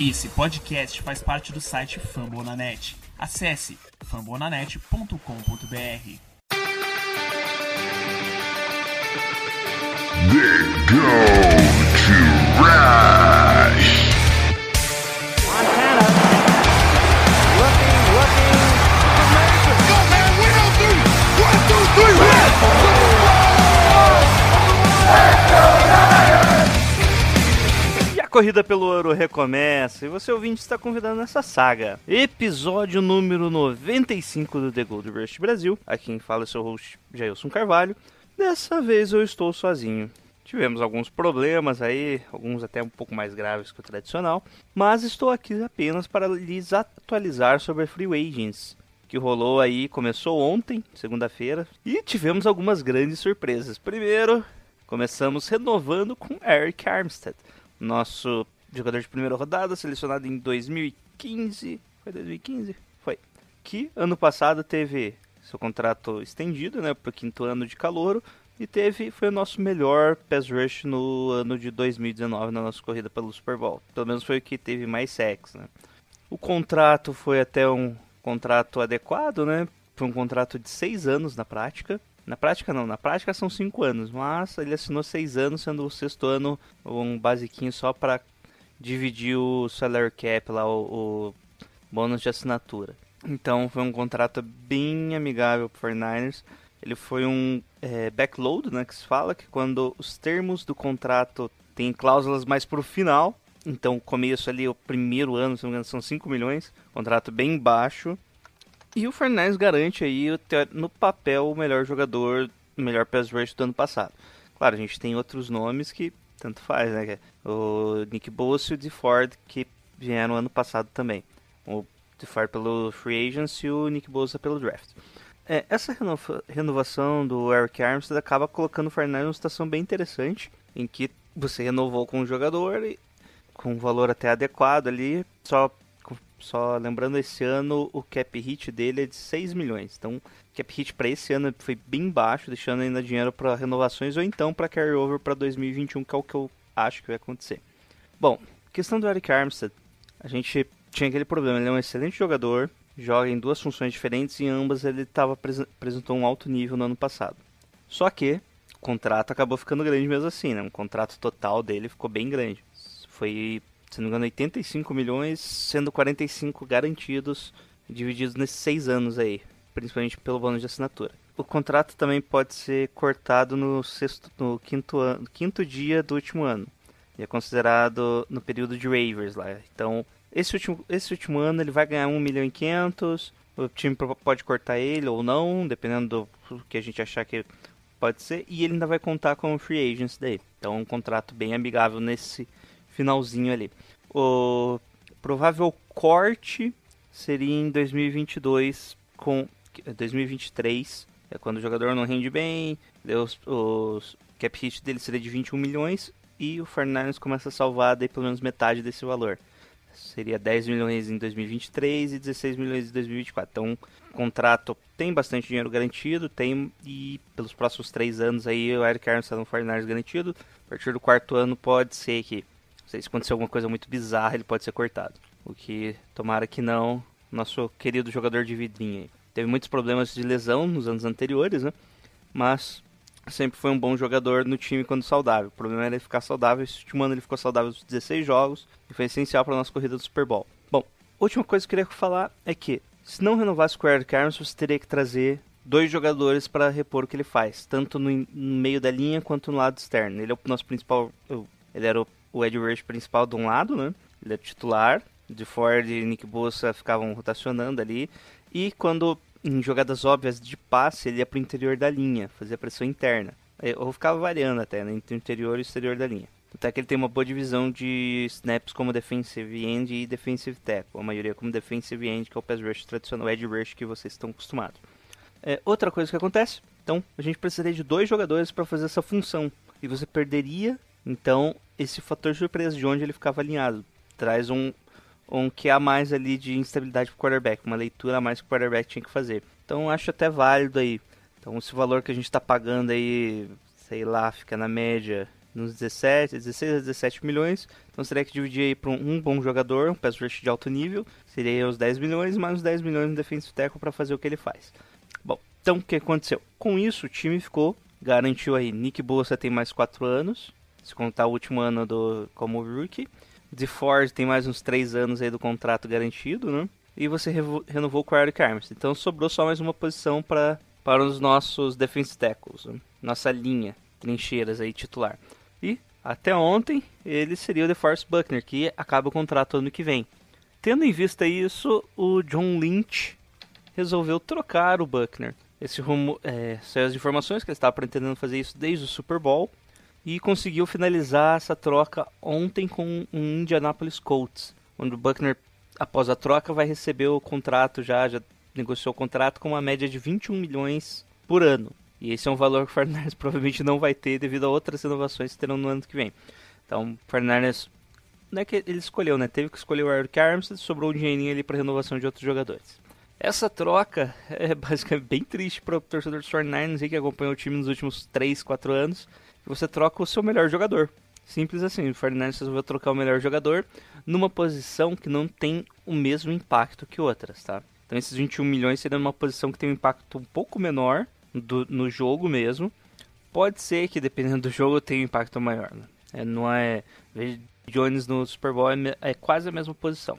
Esse podcast faz parte do site Fambonanet. Acesse fambonanet.com.br. They go to looking, looking, 1, 2, 3, 1! Corrida pelo ouro recomeça e você ouvinte está convidado nessa saga. Episódio número 95 do The Gold Rush Brasil. Aqui quem fala é seu host Jailson Carvalho. Dessa vez eu estou sozinho. Tivemos alguns problemas aí, alguns até um pouco mais graves que o tradicional, mas estou aqui apenas para lhes atualizar sobre a Free Agents, que rolou aí, começou ontem, segunda-feira, e tivemos algumas grandes surpresas. Primeiro, começamos renovando com Eric Armstead, nosso jogador de primeira rodada, selecionado em 2015. Foi 2015? Foi. Que ano passado teve seu contrato estendido, né, para o quinto ano de calouro. E teve, foi o nosso melhor pass rush no ano de 2019 na nossa corrida pelo Super Bowl. Pelo menos foi o que teve mais sacks, né? O contrato foi até um contrato adequado, né? Foi um contrato de seis anos na prática. Na prática não, na prática são cinco anos, mas ele assinou seis anos, sendo o sexto ano um basiquinho só para dividir o salary cap lá, o, o bônus de assinatura. Então foi um contrato bem amigável para 49ers. Ele foi um é, backload, né, que se fala, que quando os termos do contrato têm cláusulas mais para o final, então começo ali, o primeiro ano, se não me engano, são 5 milhões, contrato bem baixo. E o Fernandes garante aí, no papel, o melhor jogador, o melhor pass rush do ano passado. Claro, a gente tem outros nomes que tanto faz, né? é O Nick Bosa e o DeFord, que vieram ano passado também. O DeFord pelo Free Agents e o Nick Bosa pelo Draft. É, essa renova- renovação do Eric Armstead acaba colocando o Fernandes numa situação bem interessante, em que você renovou com o jogador e com um valor até adequado ali, só, só lembrando esse ano o cap hit dele é de 6 milhões, então o cap hit para esse ano foi bem baixo, deixando ainda dinheiro para renovações ou então para carryover para 2021, que é o que eu acho que vai acontecer. Bom, questão do Eric Armstead, a gente tinha aquele problema, ele é um excelente jogador, joga em duas funções diferentes e em ambas ele tava, apresen- apresentou um alto nível no ano passado. Só que o contrato acabou ficando grande mesmo assim, né? Um contrato total dele ficou bem grande. Foi, se não me engano, 85 milhões, sendo 45 garantidos, divididos nesses seis anos aí, principalmente pelo bônus de assinatura. O contrato também pode ser cortado no, sexto, no quinto, ano, quinto dia do último ano. E é considerado no período de waivers lá. Então, esse último, esse último ano ele vai ganhar 1 milhão e 500. O time pode cortar ele ou não, dependendo do que a gente achar que pode ser. E ele ainda vai contar com o free agents daí. Então, um contrato bem amigável nesse finalzinho ali. O provável corte seria em 2022 com 2023, é quando o jogador não rende bem, os, os cap hit dele seria de 21 milhões e o Fernandes começa a salvar daí pelo menos metade desse valor. Seria 10 milhões em 2023 e 16 milhões em 2024. Então, o contrato tem bastante dinheiro garantido, tem e pelos próximos três anos aí o Eric Armstead no Fernandes garantido. A partir do quarto ano pode ser que, se acontecer alguma coisa muito bizarra, ele pode ser cortado. O que tomara que não, nosso querido jogador de vidrinha. Teve muitos problemas de lesão nos anos anteriores, né? Mas sempre foi um bom jogador no time quando saudável. O problema era ele ficar saudável. Esse último ano ele ficou saudável nos 16 jogos e foi essencial para a nossa corrida do Super Bowl. Bom, última coisa que eu queria falar é que se não renovasse com o Eric Armstead, você teria que trazer dois jogadores para repor o que ele faz, tanto no, no meio da linha quanto no lado externo. Ele é o nosso principal, ele era o, o Ed Rush principal de um lado, né? Ele é titular. De Ford e Nick Bosa ficavam rotacionando ali. E quando em jogadas óbvias de passe, ele ia pro interior da linha, fazia pressão interna. Eh, Ou ficava variando até, né, entre o interior e o exterior da linha. Até que ele tem uma boa divisão de snaps como defensive end e defensive tackle. A maioria como defensive end, que é o pass rush tradicional, o edge rush que vocês estão acostumados. É, outra coisa que acontece, então, a gente precisaria de dois jogadores para fazer essa função. E você perderia, então, esse fator surpresa de onde ele ficava alinhado. Traz um, um que a mais ali de instabilidade pro quarterback, uma leitura a mais que o quarterback tinha que fazer. Então acho até válido aí. Então esse valor que a gente está pagando aí, sei lá, fica na média nos 17, 16 a 17 milhões. Então teria que dividir aí para um, um, bom jogador, um pass rush de alto nível, seria os 10 milhões, mais os 10 milhões no defensive tackle para fazer o que ele faz. Bom, então o que aconteceu? Com isso o time ficou, garantiu aí, Nick Bosa tem mais 4 anos, se contar o último ano do como rookie. De Ford tem mais uns 3 anos aí do contrato garantido, né? E você renovou com o Eric Arms. Então sobrou só mais uma posição para para os nossos defense tackles, né? nossa linha, trincheiras aí titular. E até ontem ele seria o DeForest Buckner, que acaba o contrato ano que vem. Tendo em vista isso, o John Lynch resolveu trocar o Buckner. Esse rumo, é, saiu as informações que ele estava pretendendo fazer isso desde o Super Bowl e conseguiu finalizar essa troca ontem com um Indianapolis Colts, onde o Buckner, após a troca, vai receber o contrato já, já negociou o contrato com uma média de 21 milhões por ano. E esse é um valor que o Fernandes provavelmente não vai ter devido a outras renovações que terão no ano que vem. Então, o Fernandes não é que ele escolheu, né? Teve que escolher o Eric Armstead, sobrou um dinheirinho ali para renovação de outros jogadores. Essa troca é basicamente bem triste para o torcedor do 49ers que acompanhou o time nos últimos 3, 4 anos. Você troca o seu melhor jogador. Simples assim, o Fernandes resolveu trocar o melhor jogador numa posição que não tem o mesmo impacto que outras, tá? Então esses 21 milhões seriam numa posição que tem um impacto um pouco menor do, no jogo mesmo. Pode ser que dependendo do jogo tenha um impacto maior. Né? É, não é. Jones no Super Bowl é, é quase a mesma posição.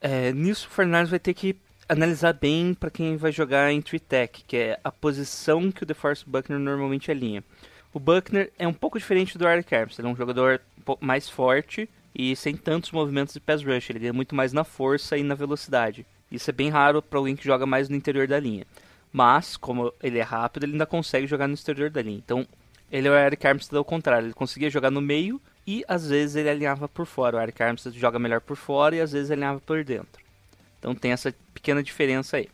É, nisso o Fernandes vai ter que analisar bem para quem vai jogar em Tree Tech, que é a posição que o DeForest Buckner normalmente alinha. O Buckner é um pouco diferente do Eric Armstead, ele é um jogador mais forte e sem tantos movimentos de pass rush, ele ganha muito mais na força e na velocidade. Isso é bem raro para alguém que joga mais no interior da linha. Mas, como ele é rápido, ele ainda consegue jogar no exterior da linha. Então, ele é o Eric Armstead ao contrário. Ele conseguia jogar no meio e, às vezes, ele alinhava por fora. O Eric Armstead joga melhor por fora e, às vezes, alinhava por dentro. Então, tem essa pequena diferença aí.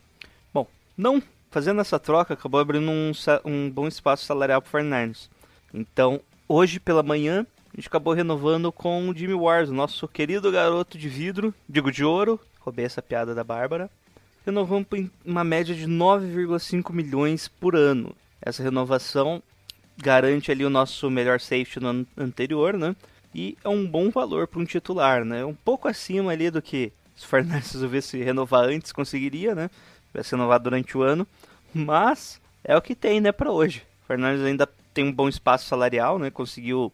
Bom, não fazendo essa troca, acabou abrindo um, um bom espaço salarial para o Fernandes. Então, hoje pela manhã, a gente acabou renovando com o Jimmy Wars, nosso querido garoto de vidro, digo de ouro, roubei essa piada da Bárbara. Renovamos por uma média de 9,5 milhões por ano. Essa renovação garante ali o nosso melhor safety no ano anterior, né? E é um bom valor para um titular, né? Um pouco acima ali do que se o Fernandes resolvesse renovar antes, conseguiria, né? Vai ser renovado durante o ano. Mas é o que tem, né, para hoje. O Fernandes ainda tem um bom espaço salarial, né? Conseguiu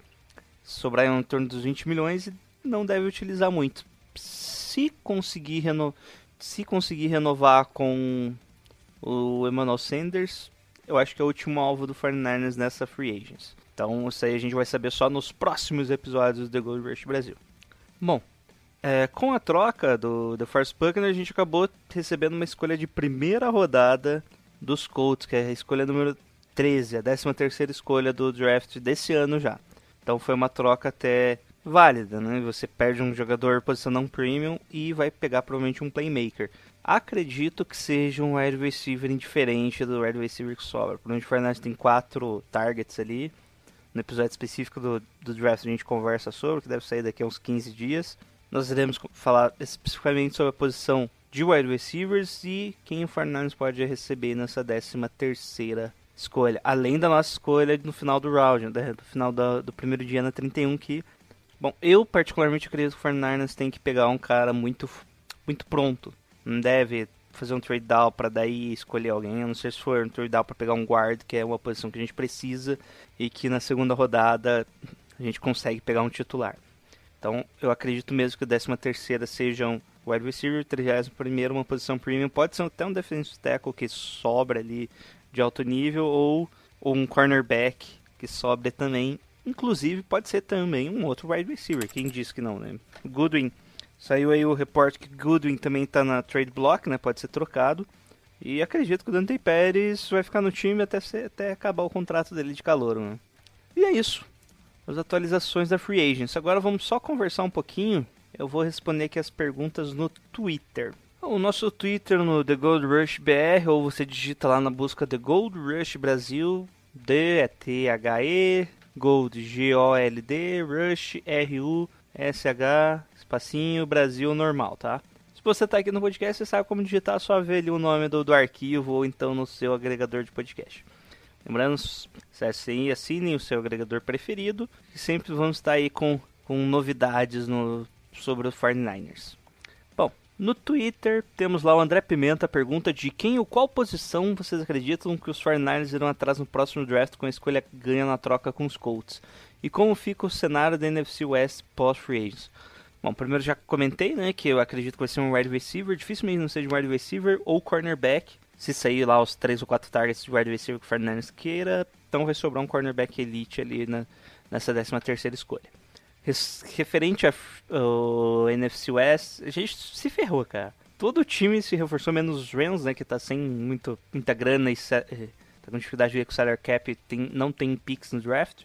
sobrar em torno dos 20 milhões e não deve utilizar muito se conseguir, reno... se conseguir renovar com o Emmanuel Sanders, eu acho que é o último alvo do 49ers nessa free agents. Então isso aí a gente vai saber só nos próximos episódios do The Gold Rush Brasil. Bom, é, com a troca do The First Buckner, a gente acabou recebendo uma escolha de primeira rodada dos Colts, que é a escolha número 13, a 13 terceira escolha do draft desse ano já. Então foi uma troca até válida, né? Você perde um jogador posição não premium e vai pegar provavelmente um playmaker. Acredito que seja um wide receiver indiferente do wide receiver que sobra. O Fernandes tem quatro targets ali. No episódio específico do, do draft a gente conversa sobre, que deve sair daqui a uns 15 dias. Nós iremos falar especificamente sobre a posição de wide receivers e quem o Fernandes pode receber nessa 13 terceira escolha. Além da nossa escolha no final do round, né? no final do, do primeiro dia na 31, que Bom, eu particularmente acredito que o Fernandes tem que pegar um cara muito, muito pronto. Não deve fazer um trade down para daí escolher alguém. Não sei se for um trade down para pegar um guard, que é uma posição que a gente precisa e que na segunda rodada a gente consegue pegar um titular. Então, eu acredito mesmo que a 13 terceira seja um wide receiver, 31 uma posição premium, pode ser até um defensive tackle que sobra ali de alto nível ou, um cornerback que sobra também Inclusive, pode ser também um outro wide receiver. Quem disse que não, né? Goodwin. Saiu aí o reporte que Goodwin também está na trade block, né? Pode ser trocado. E acredito que o Dante Pérez vai ficar no time até, ser, até acabar o contrato dele de calor, né? E é isso. As atualizações da Free Agents. Agora vamos só conversar um pouquinho. Eu vou responder aqui as perguntas no Twitter. O nosso Twitter no The Gold Rush BR, ou você digita lá na busca The Gold Rush Brasil, D-T-H-E, Gold, G-O-L-D, Rush, R-U-S-H, espacinho, Brasil normal, tá? Se você tá aqui no podcast, você sabe como digitar, só ver ali o nome do, do arquivo ou então no seu agregador de podcast. Lembrando, e assinem o seu agregador preferido. E sempre vamos estar aí com, com novidades no, sobre os 49ers. Bom, no Twitter temos lá o André Pimenta pergunta de quem ou qual posição vocês acreditam que os 49ers irão atrás no próximo draft com a escolha ganha na troca com os Colts. E como fica o cenário da NFC West pós-free agents. Bom, primeiro já comentei, né, que eu acredito que vai ser um wide receiver, dificilmente não seja um wide receiver ou cornerback. Se sair lá os três ou quatro targets de wide receiver que o Fernandes queira, então vai sobrar um cornerback elite ali na, nessa 13 terceira escolha. Referente ao NFC West, a gente se ferrou, cara. Todo o time se reforçou, menos os Rams, né, que tá sem muito, muita grana e tá com dificuldade de ver com o salary cap, tem, não tem picks no draft.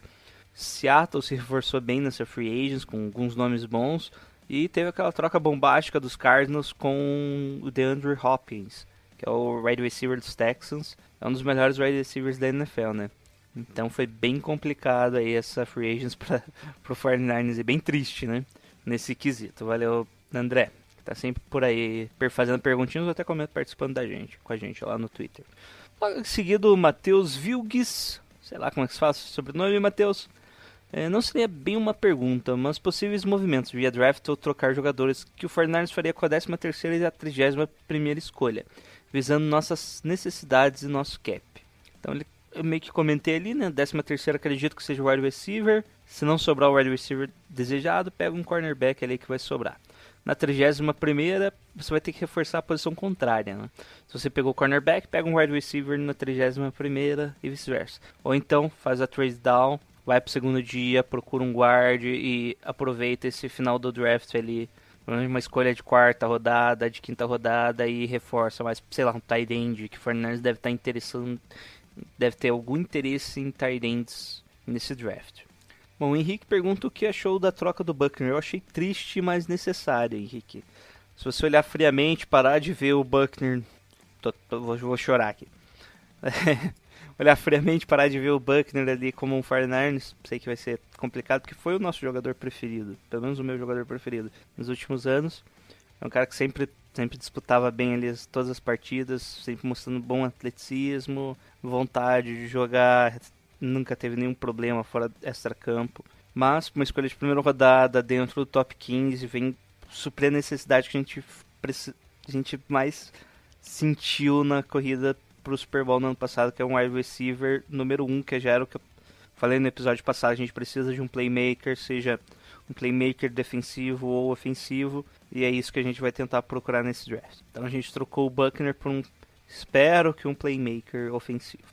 Seattle se reforçou bem nessa free agents, com alguns nomes bons. E teve aquela troca bombástica dos Cardinals com o DeAndre Hopkins, que é o wide receiver dos Texans. É um dos melhores wide receivers da NFL, né? Então foi bem complicado aí essa free agents para o 49ers e bem triste, né? Nesse quesito. Valeu, André, que tá sempre por aí fazendo perguntinhas ou até comenta participando da gente, com a gente lá no Twitter. Logo em seguida, o Matheus Vilgues, sei lá como é que se fala o sobrenome, Matheus. É, não seria bem uma pergunta, mas possíveis movimentos via draft ou trocar jogadores que o Fernandes faria com a 13ª e a 31ª escolha, visando nossas necessidades e nosso cap. Então ele, eu meio que comentei ali, né, 13ª acredito que seja o wide receiver, se não sobrar o wide receiver desejado, pega um cornerback ali que vai sobrar. Na 31ª, você vai ter que reforçar a posição contrária, né? Se você pegou o cornerback, pega um wide receiver na 31ª e vice-versa. Ou então, faz a trade down vai pro segundo dia, procura um guard e aproveita esse final do draft ali, uma escolha de quarta rodada, de quinta rodada e reforça mais, sei lá, um tight end, que o Fernandes deve estar tá interessando, deve ter algum interesse em tight ends nesse draft. Bom, o Henrique pergunta o que achou da troca do Buckner. Eu achei triste, mas necessário, Henrique. Se você olhar friamente, parar de ver o Buckner. Tô, tô, vou, vou chorar aqui. olhar friamente, parar de ver o Buckner ali como um 49ers, sei que vai ser complicado, porque foi o nosso jogador preferido, pelo menos o meu jogador preferido nos últimos anos. É um cara que sempre, sempre disputava bem ali todas as partidas, sempre mostrando bom atleticismo, vontade de jogar, nunca teve nenhum problema fora extra-campo. Mas uma escolha de primeira rodada dentro do top 15 vem suprir a necessidade que a gente, a gente mais sentiu na corrida pro Super Bowl no ano passado, que é um wide receiver número 1, um, que já era o que eu falei no episódio passado, a gente precisa de um playmaker, seja um playmaker defensivo ou ofensivo, e é isso que a gente vai tentar procurar nesse draft. Então a gente trocou o Buckner por um, espero que um playmaker ofensivo.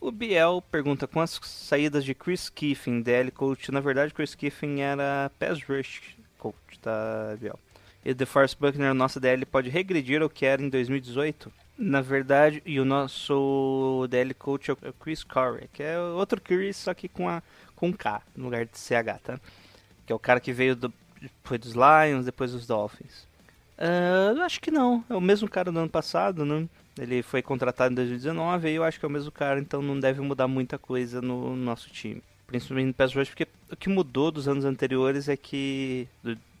O Biel pergunta com as saídas de Chris Kiffin, DL coach, na verdade Chris Kiffin era pass rush coach, tá, Biel? E The Force Buckner, nossa DL, pode regredir ao que era em 2018? Na verdade, e o nosso DL coach é o Chris Corey, que é outro Chris, só que com, a, com K no lugar de CH, tá? Que é o cara que veio do, foi dos Lions, depois dos Dolphins. Uh, eu acho que não, é o mesmo cara do ano passado, né? Ele foi contratado em 2019 e eu acho que é o mesmo cara, então não deve mudar muita coisa no nosso time. Principalmente no rush, porque o que mudou dos anos anteriores é que...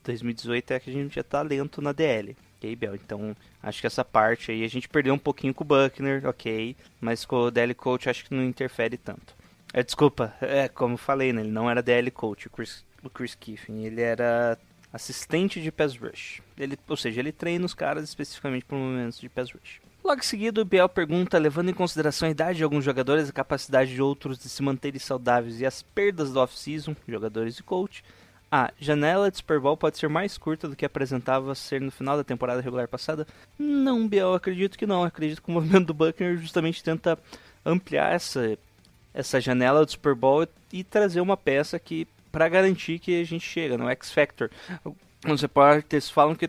2018 é que a gente tinha talento na DL ok. Então, acho que essa parte aí a gente perdeu um pouquinho com o Buckner, ok. Mas com o DL Coach acho que não interfere tanto. É, desculpa, é como falei, né? Ele não era DL Coach, o Chris, o Chris Kiffin. Ele era assistente de pass rush. Ele, ou seja, ele treina os caras especificamente para momentos de pass rush. Logo em seguida, o Biel pergunta, levando em consideração a idade de alguns jogadores, a capacidade de outros de se manterem saudáveis e as perdas do off-season, jogadores e coach, a janela de Super Bowl pode ser mais curta do que apresentava ser no final da temporada regular passada? Não, Biel, acredito que não. Acredito que o movimento do Buckner justamente tenta ampliar essa, essa janela do Super Bowl e trazer uma peça que para garantir que a gente chega no X Factor. Os repórteres falam que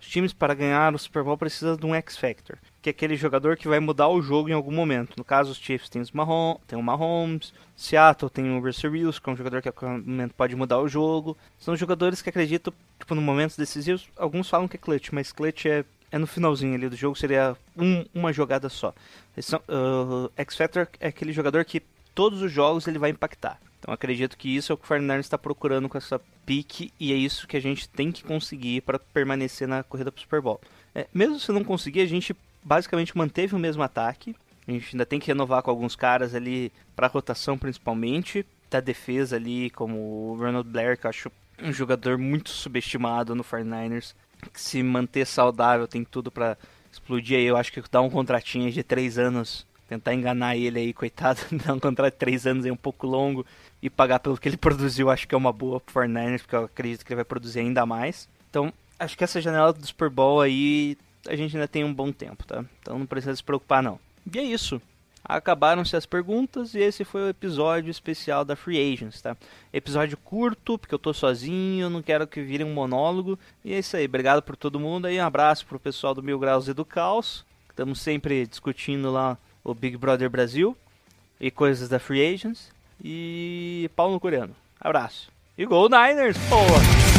os times para ganhar o Super Bowl precisam de um X Factor que é aquele jogador que vai mudar o jogo em algum momento. No caso, os Chiefs tem, os Mahomes, tem o Mahomes, Seattle tem o Russell Wilson, que é um jogador que a momento pode mudar o jogo. São jogadores que acreditam, tipo, no momentos decisivos, alguns falam que é clutch, mas clutch é, é no finalzinho ali do jogo, seria um, uma jogada só. uh, X-Factor é aquele jogador que todos os jogos ele vai impactar. Então acredito que isso é o que o Fernandes está procurando com essa pique e é isso que a gente tem que conseguir para permanecer na corrida para o Super Bowl. É, mesmo se não conseguir, a gente basicamente manteve o mesmo ataque. A gente ainda tem que renovar com alguns caras ali para rotação principalmente, da defesa ali, como o Ronald Blair, que eu acho um jogador muito subestimado no 49ers, que se manter saudável tem tudo para explodir aí. Eu acho que dar um contratinho de três anos, tentar enganar ele aí, coitado, dar um contrato de três anos aí um pouco longo e pagar pelo que ele produziu, acho que é uma boa pro 49ers, porque eu acredito que ele vai produzir ainda mais. Então, acho que essa janela do Super Bowl aí a gente ainda tem um bom tempo, tá? Então não precisa se preocupar não. E é isso. Acabaram-se as perguntas e esse foi o episódio especial da Free Agents, tá? Episódio curto, porque eu tô sozinho, não quero que vire um monólogo. E é isso aí, obrigado por todo mundo aí, um abraço pro pessoal do Mil Graus e do Caos. Estamos sempre discutindo lá o Big Brother Brasil e coisas da Free Agents. E pau no coreano. Abraço. E Go Niners, porra!